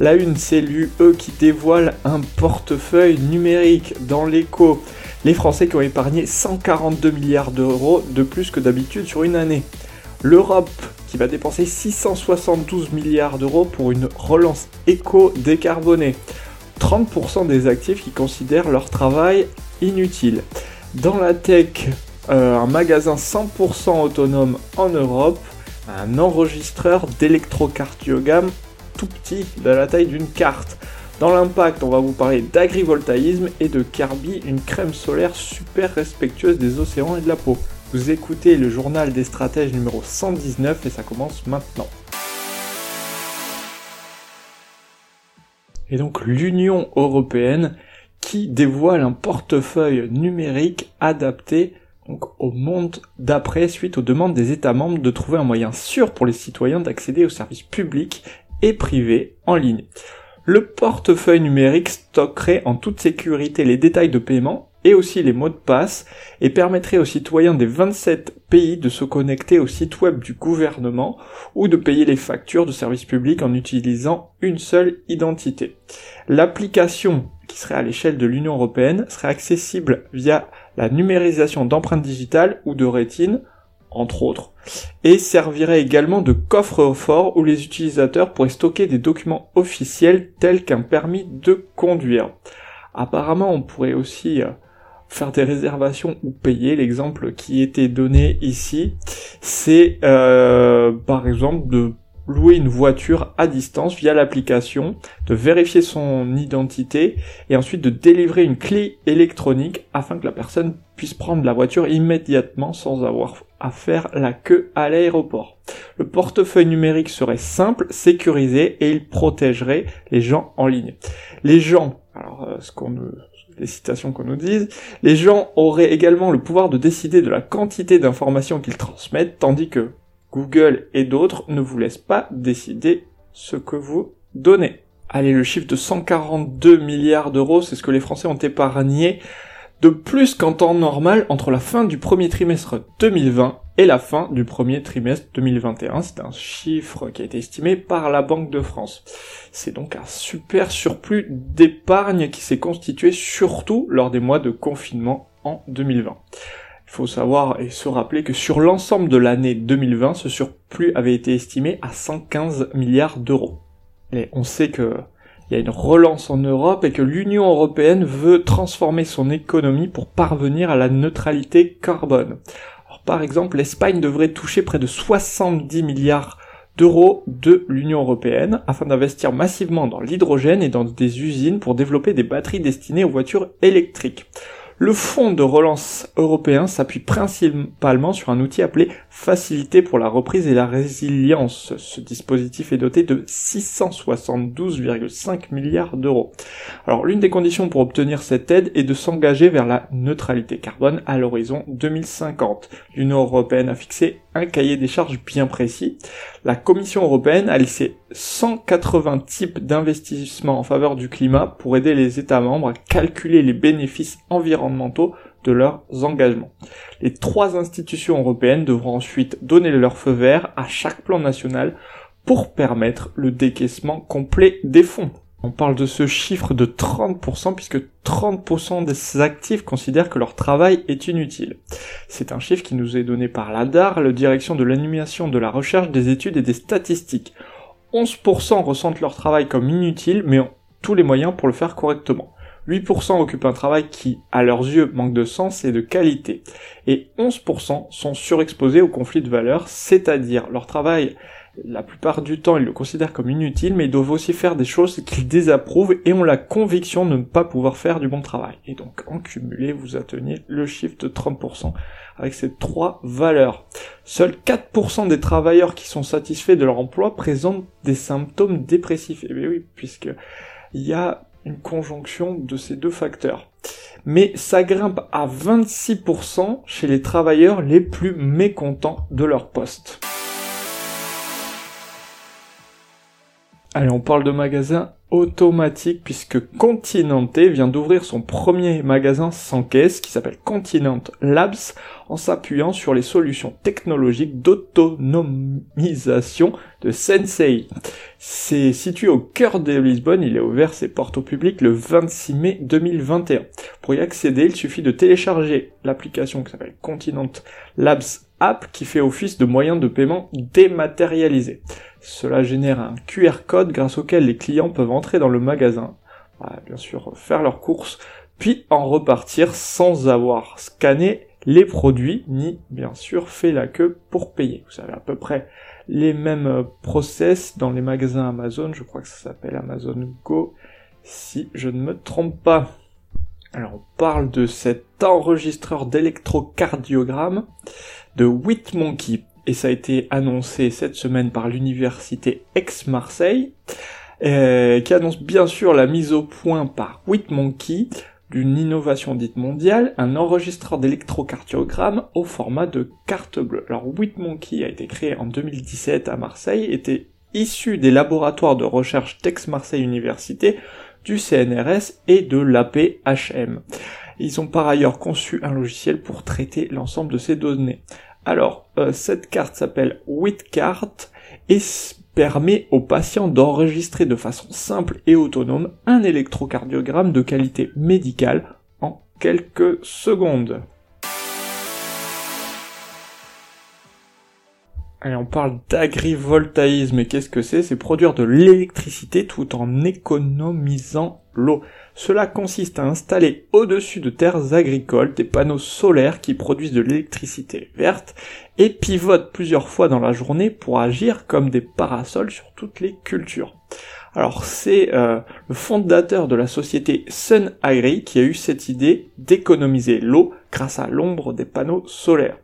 La une, c'est l'UE qui dévoile un portefeuille numérique dans l'écho. Les Français qui ont épargné 142 milliards d'euros de plus que d'habitude sur une année. L'Europe qui va dépenser 672 milliards d'euros pour une relance éco-décarbonée. 30% des actifs qui considèrent leur travail inutile. Dans la tech, euh, un magasin 100% autonome en Europe, un enregistreur d'électrocardiogramme tout petit, de la taille d'une carte. Dans l'impact, on va vous parler d'agrivoltaïsme et de Carby, une crème solaire super respectueuse des océans et de la peau. Vous écoutez le journal des stratèges numéro 119 et ça commence maintenant. Et donc l'Union européenne qui dévoile un portefeuille numérique adapté au monde d'après suite aux demandes des États membres de trouver un moyen sûr pour les citoyens d'accéder aux services publics et privé en ligne. Le portefeuille numérique stockerait en toute sécurité les détails de paiement et aussi les mots de passe et permettrait aux citoyens des 27 pays de se connecter au site web du gouvernement ou de payer les factures de services publics en utilisant une seule identité. L'application qui serait à l'échelle de l'Union européenne serait accessible via la numérisation d'empreintes digitales ou de rétine entre autres, et servirait également de coffre-fort où les utilisateurs pourraient stocker des documents officiels tels qu'un permis de conduire. Apparemment, on pourrait aussi euh, faire des réservations ou payer. L'exemple qui était donné ici, c'est euh, par exemple de louer une voiture à distance via l'application, de vérifier son identité et ensuite de délivrer une clé électronique afin que la personne puisse prendre la voiture immédiatement sans avoir à faire la queue à l'aéroport. Le portefeuille numérique serait simple, sécurisé et il protégerait les gens en ligne. Les gens, alors euh, ce qu'on les citations qu'on nous dise, les gens auraient également le pouvoir de décider de la quantité d'informations qu'ils transmettent, tandis que Google et d'autres ne vous laissent pas décider ce que vous donnez. Allez, le chiffre de 142 milliards d'euros, c'est ce que les Français ont épargné de plus qu'en temps normal entre la fin du premier trimestre 2020 et la fin du premier trimestre 2021. C'est un chiffre qui a été estimé par la Banque de France. C'est donc un super surplus d'épargne qui s'est constitué surtout lors des mois de confinement en 2020. Il faut savoir et se rappeler que sur l'ensemble de l'année 2020, ce surplus avait été estimé à 115 milliards d'euros. Et on sait que il y a une relance en Europe et que l'Union européenne veut transformer son économie pour parvenir à la neutralité carbone. Par exemple, l'Espagne devrait toucher près de 70 milliards d'euros de l'Union européenne afin d'investir massivement dans l'hydrogène et dans des usines pour développer des batteries destinées aux voitures électriques. Le fonds de relance européen s'appuie principalement sur un outil appelé Facilité pour la reprise et la résilience. Ce dispositif est doté de 672,5 milliards d'euros. Alors l'une des conditions pour obtenir cette aide est de s'engager vers la neutralité carbone à l'horizon 2050. L'Union européenne a fixé un cahier des charges bien précis. La Commission européenne a laissé 180 types d'investissements en faveur du climat pour aider les États membres à calculer les bénéfices environnementaux de leurs engagements. Les trois institutions européennes devront ensuite donner leur feu vert à chaque plan national pour permettre le décaissement complet des fonds. On parle de ce chiffre de 30% puisque 30% des actifs considèrent que leur travail est inutile. C'est un chiffre qui nous est donné par l'ADAR, la direction de l'animation de la recherche, des études et des statistiques. 11% ressentent leur travail comme inutile mais ont tous les moyens pour le faire correctement. 8% occupent un travail qui, à leurs yeux, manque de sens et de qualité. Et 11% sont surexposés au conflit de valeurs, c'est-à-dire leur travail la plupart du temps, ils le considèrent comme inutile, mais ils doivent aussi faire des choses qu'ils désapprouvent et ont la conviction de ne pas pouvoir faire du bon travail. Et donc, en cumulé, vous atteignez le chiffre de 30% avec ces trois valeurs. Seuls 4% des travailleurs qui sont satisfaits de leur emploi présentent des symptômes dépressifs. Et eh bien oui, puisque il y a une conjonction de ces deux facteurs. Mais ça grimpe à 26% chez les travailleurs les plus mécontents de leur poste. Allez, on parle de magasins automatiques puisque Continente vient d'ouvrir son premier magasin sans caisse qui s'appelle Continent Labs en s'appuyant sur les solutions technologiques d'autonomisation de Sensei. C'est situé au cœur de Lisbonne, il a ouvert ses portes au public le 26 mai 2021. Pour y accéder, il suffit de télécharger l'application qui s'appelle Continent Labs App qui fait office de moyen de paiement dématérialisé. Cela génère un QR code grâce auquel les clients peuvent entrer dans le magasin, bien sûr faire leurs courses, puis en repartir sans avoir scanné les produits, ni bien sûr fait la queue pour payer. Vous savez à peu près les mêmes process dans les magasins Amazon, je crois que ça s'appelle Amazon Go, si je ne me trompe pas. Alors on parle de cet enregistreur d'électrocardiogramme de Whitmonkey et ça a été annoncé cette semaine par l'université Aix-Marseille, euh, qui annonce bien sûr la mise au point par Whitmonkey d'une innovation dite mondiale, un enregistreur d'électrocardiogramme au format de carte bleue. Alors Whitmonkey a été créé en 2017 à Marseille, était issu des laboratoires de recherche d'Aix-Marseille Université, du CNRS et de l'APHM. Ils ont par ailleurs conçu un logiciel pour traiter l'ensemble de ces données. Alors, euh, cette carte s'appelle WITCART et permet aux patients d'enregistrer de façon simple et autonome un électrocardiogramme de qualité médicale en quelques secondes. Allez, on parle d'agrivoltaïsme. Et qu'est-ce que c'est? C'est produire de l'électricité tout en économisant l'eau. Cela consiste à installer au-dessus de terres agricoles des panneaux solaires qui produisent de l'électricité verte et pivotent plusieurs fois dans la journée pour agir comme des parasols sur toutes les cultures. Alors c'est euh, le fondateur de la société Sun Agri qui a eu cette idée d'économiser l'eau grâce à l'ombre des panneaux solaires.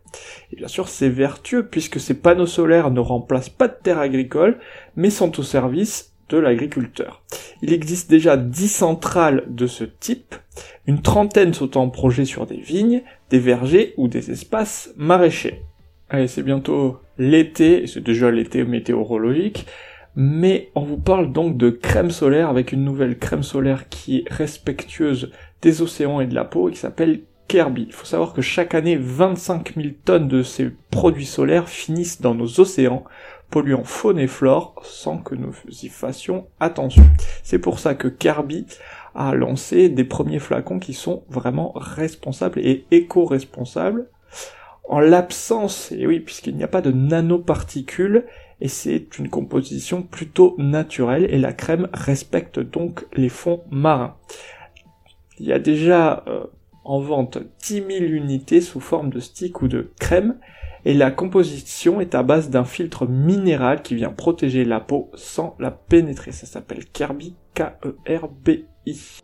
Et bien sûr c'est vertueux puisque ces panneaux solaires ne remplacent pas de terres agricoles mais sont au service de l'agriculteur. Il existe déjà 10 centrales de ce type, une trentaine sont en projet sur des vignes, des vergers ou des espaces maraîchers. Allez, c'est bientôt l'été, c'est déjà l'été météorologique, mais on vous parle donc de crème solaire avec une nouvelle crème solaire qui est respectueuse des océans et de la peau et qui s'appelle Kirby. Il faut savoir que chaque année, 25 000 tonnes de ces produits solaires finissent dans nos océans, polluant faune et flore sans que nous y fassions attention. C'est pour ça que Kirby a lancé des premiers flacons qui sont vraiment responsables et éco-responsables. En l'absence, et oui, puisqu'il n'y a pas de nanoparticules, et c'est une composition plutôt naturelle, et la crème respecte donc les fonds marins. Il y a déjà euh, en vente 10 000 unités sous forme de stick ou de crème, et la composition est à base d'un filtre minéral qui vient protéger la peau sans la pénétrer. Ça s'appelle Kerbi, K-E-R-B-I.